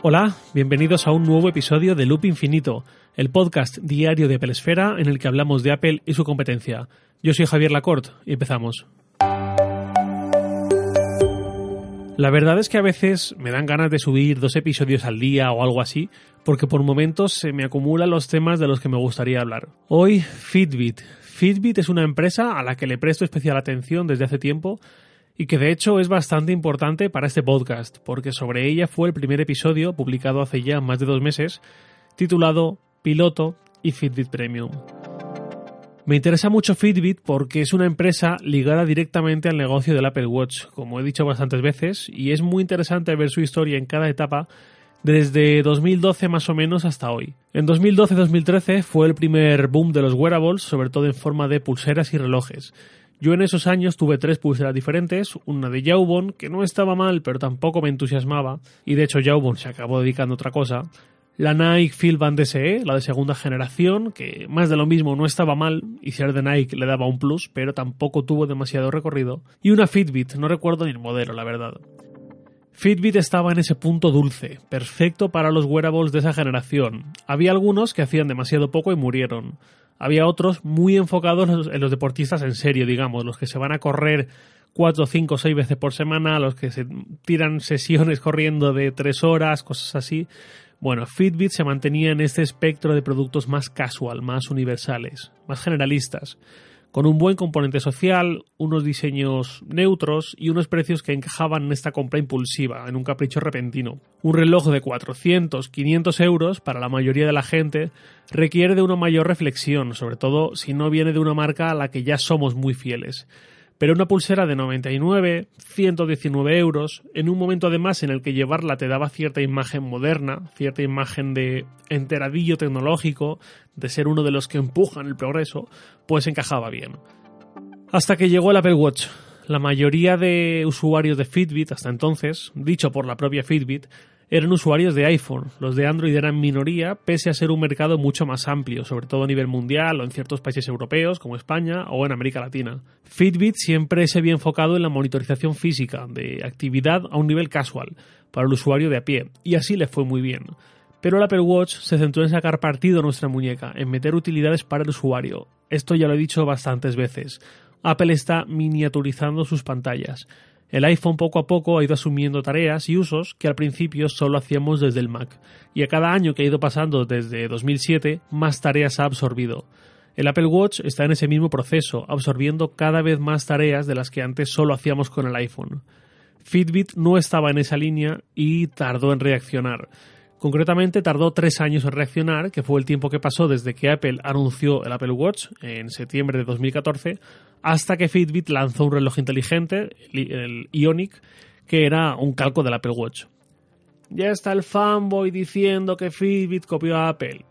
Hola, bienvenidos a un nuevo episodio de Loop Infinito, el podcast diario de Apple Esfera en el que hablamos de Apple y su competencia. Yo soy Javier Lacorte y empezamos. La verdad es que a veces me dan ganas de subir dos episodios al día o algo así, porque por momentos se me acumulan los temas de los que me gustaría hablar. Hoy, Fitbit. Fitbit es una empresa a la que le presto especial atención desde hace tiempo y que de hecho es bastante importante para este podcast, porque sobre ella fue el primer episodio publicado hace ya más de dos meses, titulado Piloto y Fitbit Premium. Me interesa mucho Fitbit porque es una empresa ligada directamente al negocio del Apple Watch, como he dicho bastantes veces, y es muy interesante ver su historia en cada etapa desde 2012 más o menos hasta hoy. En 2012-2013 fue el primer boom de los wearables, sobre todo en forma de pulseras y relojes. Yo en esos años tuve tres pulseras diferentes, una de Jawbone, que no estaba mal, pero tampoco me entusiasmaba, y de hecho Jawbone se acabó dedicando a otra cosa, la Nike Field Band SE, la de segunda generación, que más de lo mismo no estaba mal, y ser de Nike le daba un plus, pero tampoco tuvo demasiado recorrido, y una Fitbit, no recuerdo ni el modelo, la verdad. Fitbit estaba en ese punto dulce, perfecto para los wearables de esa generación. Había algunos que hacían demasiado poco y murieron. Había otros muy enfocados en los deportistas en serio, digamos, los que se van a correr cuatro, cinco, seis veces por semana, los que se tiran sesiones corriendo de tres horas, cosas así. Bueno, Fitbit se mantenía en este espectro de productos más casual, más universales, más generalistas, con un buen componente social, unos diseños neutros y unos precios que encajaban en esta compra impulsiva, en un capricho repentino. Un reloj de 400, 500 euros para la mayoría de la gente requiere de una mayor reflexión, sobre todo si no viene de una marca a la que ya somos muy fieles pero una pulsera de 99, 119 euros, en un momento además en el que llevarla te daba cierta imagen moderna, cierta imagen de enteradillo tecnológico, de ser uno de los que empujan el progreso, pues encajaba bien. Hasta que llegó el Apple Watch. La mayoría de usuarios de Fitbit hasta entonces, dicho por la propia Fitbit, eran usuarios de iPhone. Los de Android eran minoría, pese a ser un mercado mucho más amplio, sobre todo a nivel mundial o en ciertos países europeos como España o en América Latina. Fitbit siempre se había enfocado en la monitorización física de actividad a un nivel casual para el usuario de a pie, y así le fue muy bien. Pero el Apple Watch se centró en sacar partido a nuestra muñeca, en meter utilidades para el usuario. Esto ya lo he dicho bastantes veces. Apple está miniaturizando sus pantallas. El iPhone poco a poco ha ido asumiendo tareas y usos que al principio solo hacíamos desde el Mac, y a cada año que ha ido pasando desde 2007, más tareas ha absorbido. El Apple Watch está en ese mismo proceso, absorbiendo cada vez más tareas de las que antes solo hacíamos con el iPhone. Fitbit no estaba en esa línea y tardó en reaccionar. Concretamente tardó tres años en reaccionar, que fue el tiempo que pasó desde que Apple anunció el Apple Watch en septiembre de 2014 hasta que Fitbit lanzó un reloj inteligente, el Ionic, que era un calco del Apple Watch. Ya está el fanboy diciendo que Fitbit copió a Apple.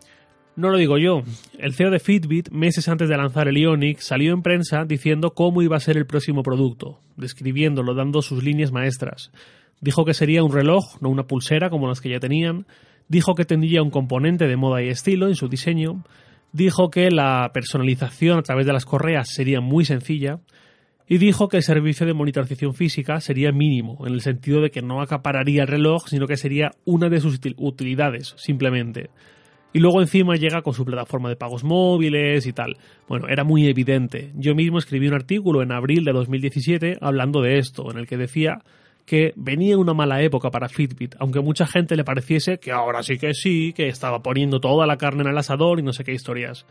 No lo digo yo. El CEO de Fitbit, meses antes de lanzar el Ionic, salió en prensa diciendo cómo iba a ser el próximo producto, describiéndolo, dando sus líneas maestras. Dijo que sería un reloj, no una pulsera como las que ya tenían. Dijo que tendría un componente de moda y estilo en su diseño dijo que la personalización a través de las correas sería muy sencilla y dijo que el servicio de monitorización física sería mínimo, en el sentido de que no acapararía el reloj, sino que sería una de sus utilidades, simplemente. Y luego encima llega con su plataforma de pagos móviles y tal. Bueno, era muy evidente. Yo mismo escribí un artículo en abril de 2017 hablando de esto, en el que decía que venía una mala época para Fitbit, aunque mucha gente le pareciese que ahora sí que sí, que estaba poniendo toda la carne en el asador y no sé qué historias.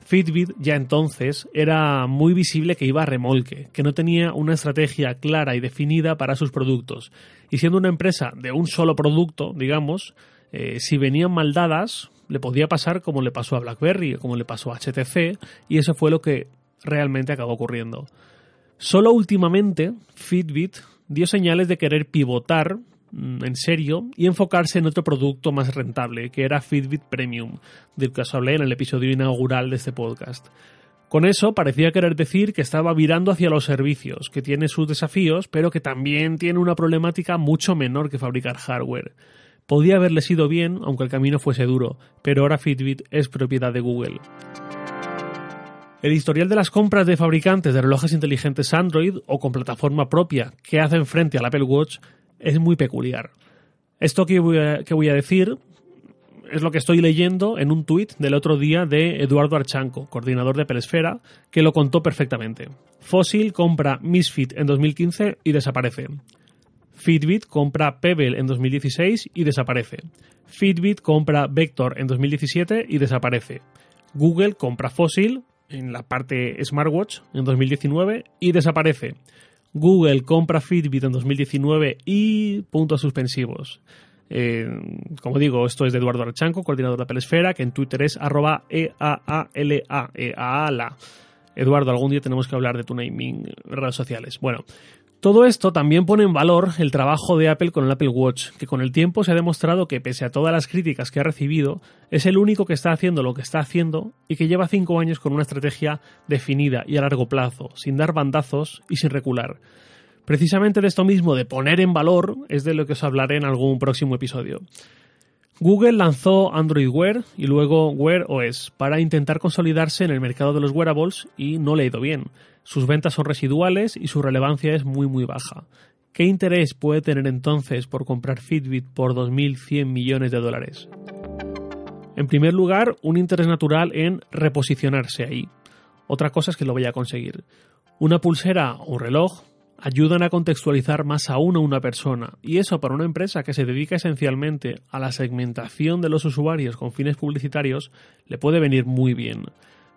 Fitbit ya entonces era muy visible que iba a remolque, que no tenía una estrategia clara y definida para sus productos. Y siendo una empresa de un solo producto, digamos, eh, si venían mal dadas, le podía pasar como le pasó a BlackBerry o como le pasó a HTC, y eso fue lo que realmente acabó ocurriendo. Solo últimamente Fitbit dio señales de querer pivotar mm, en serio y enfocarse en otro producto más rentable, que era Fitbit Premium, del que os hablé en el episodio inaugural de este podcast. Con eso parecía querer decir que estaba virando hacia los servicios, que tiene sus desafíos, pero que también tiene una problemática mucho menor que fabricar hardware. Podía haberle sido bien, aunque el camino fuese duro, pero ahora Fitbit es propiedad de Google. El historial de las compras de fabricantes de relojes inteligentes Android o con plataforma propia que hacen frente al Apple Watch es muy peculiar. Esto que voy a, decir es lo que estoy leyendo en un tuit del otro día de Eduardo Archanco, coordinador de Pelesfera, que lo contó perfectamente. Fossil compra Misfit en 2015 y desaparece. Fitbit compra Pebble en 2016 y desaparece. Fitbit compra Vector en 2017 y desaparece. Google compra Fossil en la parte smartwatch en 2019 y desaparece. Google compra Fitbit en 2019 y puntos suspensivos. Eh, como digo, esto es de Eduardo Archanco, coordinador de la Pelesfera, que en Twitter es arroba E-A-A-L-A, E-A-A-L-A. Eduardo, algún día tenemos que hablar de tu naming en redes sociales. Bueno, todo esto también pone en valor el trabajo de Apple con el Apple Watch, que con el tiempo se ha demostrado que pese a todas las críticas que ha recibido, es el único que está haciendo lo que está haciendo y que lleva cinco años con una estrategia definida y a largo plazo, sin dar bandazos y sin recular. Precisamente de esto mismo, de poner en valor, es de lo que os hablaré en algún próximo episodio. Google lanzó Android Wear y luego Wear OS para intentar consolidarse en el mercado de los wearables y no le ha ido bien. Sus ventas son residuales y su relevancia es muy muy baja. ¿Qué interés puede tener entonces por comprar Fitbit por 2.100 millones de dólares? En primer lugar, un interés natural en reposicionarse ahí. Otra cosa es que lo vaya a conseguir. Una pulsera o un reloj ayudan a contextualizar más aún a una persona, y eso para una empresa que se dedica esencialmente a la segmentación de los usuarios con fines publicitarios le puede venir muy bien.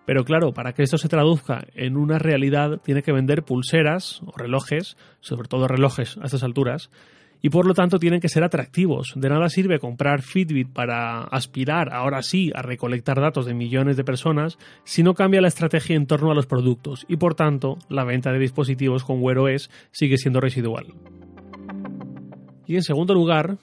Pero claro, para que esto se traduzca en una realidad tiene que vender pulseras o relojes, sobre todo relojes a estas alturas, y por lo tanto tienen que ser atractivos. De nada sirve comprar Fitbit para aspirar, ahora sí, a recolectar datos de millones de personas si no cambia la estrategia en torno a los productos y por tanto la venta de dispositivos con Wear OS sigue siendo residual. Y en segundo lugar,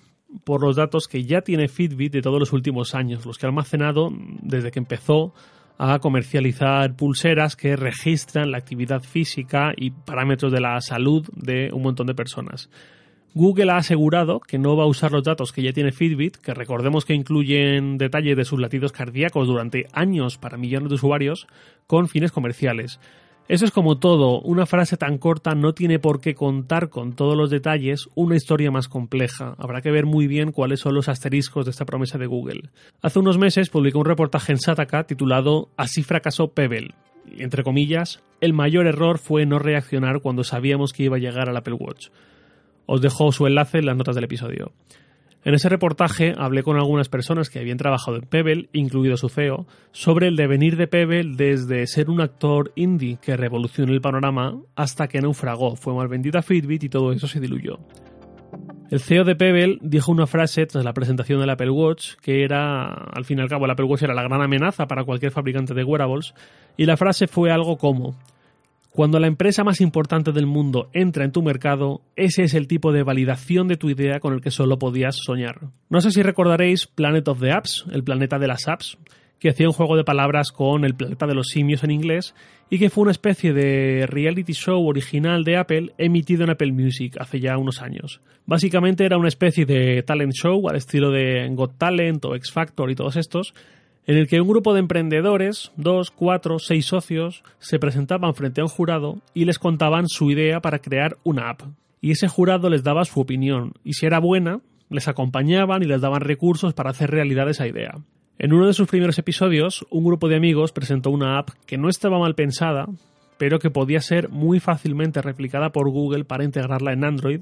por los datos que ya tiene Fitbit de todos los últimos años, los que ha almacenado desde que empezó a comercializar pulseras que registran la actividad física y parámetros de la salud de un montón de personas. Google ha asegurado que no va a usar los datos que ya tiene Fitbit, que recordemos que incluyen detalles de sus latidos cardíacos durante años para millones de usuarios, con fines comerciales. Eso es como todo, una frase tan corta no tiene por qué contar con todos los detalles una historia más compleja. Habrá que ver muy bien cuáles son los asteriscos de esta promesa de Google. Hace unos meses publicó un reportaje en Sataka titulado Así fracasó Pebble. entre comillas, el mayor error fue no reaccionar cuando sabíamos que iba a llegar al Apple Watch. Os dejo su enlace en las notas del episodio. En ese reportaje hablé con algunas personas que habían trabajado en Pebble, incluido su CEO, sobre el devenir de Pebble desde ser un actor indie que revolucionó el panorama hasta que naufragó, fue mal vendida Fitbit y todo eso se diluyó. El CEO de Pebble dijo una frase tras la presentación del Apple Watch que era, al fin y al cabo, el Apple Watch era la gran amenaza para cualquier fabricante de wearables, y la frase fue algo como cuando la empresa más importante del mundo entra en tu mercado, ese es el tipo de validación de tu idea con el que solo podías soñar. No sé si recordaréis Planet of the Apps, el planeta de las apps, que hacía un juego de palabras con el planeta de los simios en inglés y que fue una especie de reality show original de Apple emitido en Apple Music hace ya unos años. Básicamente era una especie de talent show al estilo de Got Talent o X Factor y todos estos, en el que un grupo de emprendedores, dos, cuatro, seis socios, se presentaban frente a un jurado y les contaban su idea para crear una app. Y ese jurado les daba su opinión, y si era buena, les acompañaban y les daban recursos para hacer realidad esa idea. En uno de sus primeros episodios, un grupo de amigos presentó una app que no estaba mal pensada, pero que podía ser muy fácilmente replicada por Google para integrarla en Android,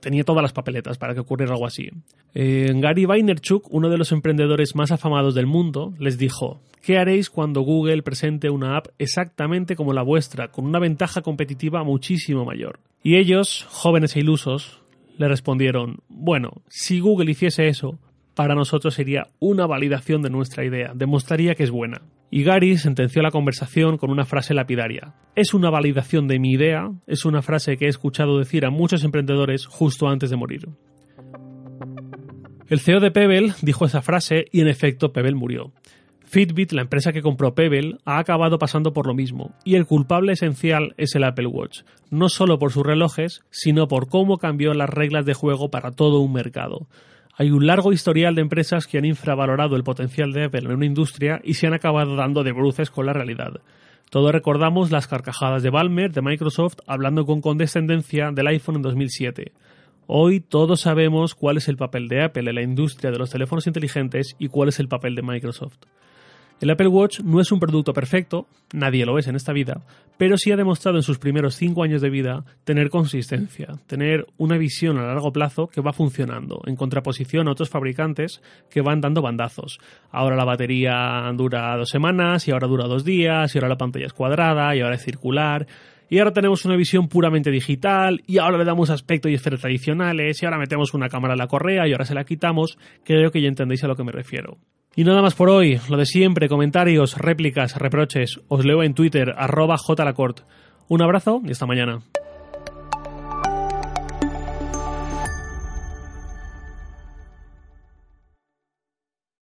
tenía todas las papeletas para que ocurriera algo así. Eh, Gary Vaynerchuk, uno de los emprendedores más afamados del mundo, les dijo, ¿qué haréis cuando Google presente una app exactamente como la vuestra, con una ventaja competitiva muchísimo mayor? Y ellos, jóvenes e ilusos, le respondieron, bueno, si Google hiciese eso, para nosotros sería una validación de nuestra idea, demostraría que es buena. Y Gary sentenció la conversación con una frase lapidaria. Es una validación de mi idea, es una frase que he escuchado decir a muchos emprendedores justo antes de morir. El CEO de Pebble dijo esa frase y en efecto Pebble murió. Fitbit, la empresa que compró Pebble, ha acabado pasando por lo mismo, y el culpable esencial es el Apple Watch, no solo por sus relojes, sino por cómo cambió las reglas de juego para todo un mercado. Hay un largo historial de empresas que han infravalorado el potencial de Apple en una industria y se han acabado dando de bruces con la realidad. Todos recordamos las carcajadas de Balmer de Microsoft hablando con condescendencia del iPhone en 2007. Hoy todos sabemos cuál es el papel de Apple en la industria de los teléfonos inteligentes y cuál es el papel de Microsoft. El Apple Watch no es un producto perfecto, nadie lo es en esta vida, pero sí ha demostrado en sus primeros cinco años de vida tener consistencia, tener una visión a largo plazo que va funcionando, en contraposición a otros fabricantes que van dando bandazos. Ahora la batería dura dos semanas, y ahora dura dos días, y ahora la pantalla es cuadrada, y ahora es circular. Y ahora tenemos una visión puramente digital, y ahora le damos aspecto y esferas tradicionales, y ahora metemos una cámara en la correa, y ahora se la quitamos. Creo que ya entendéis a lo que me refiero. Y nada más por hoy, lo de siempre, comentarios, réplicas, reproches, os leo en Twitter, arroba jlacort. Un abrazo y hasta mañana.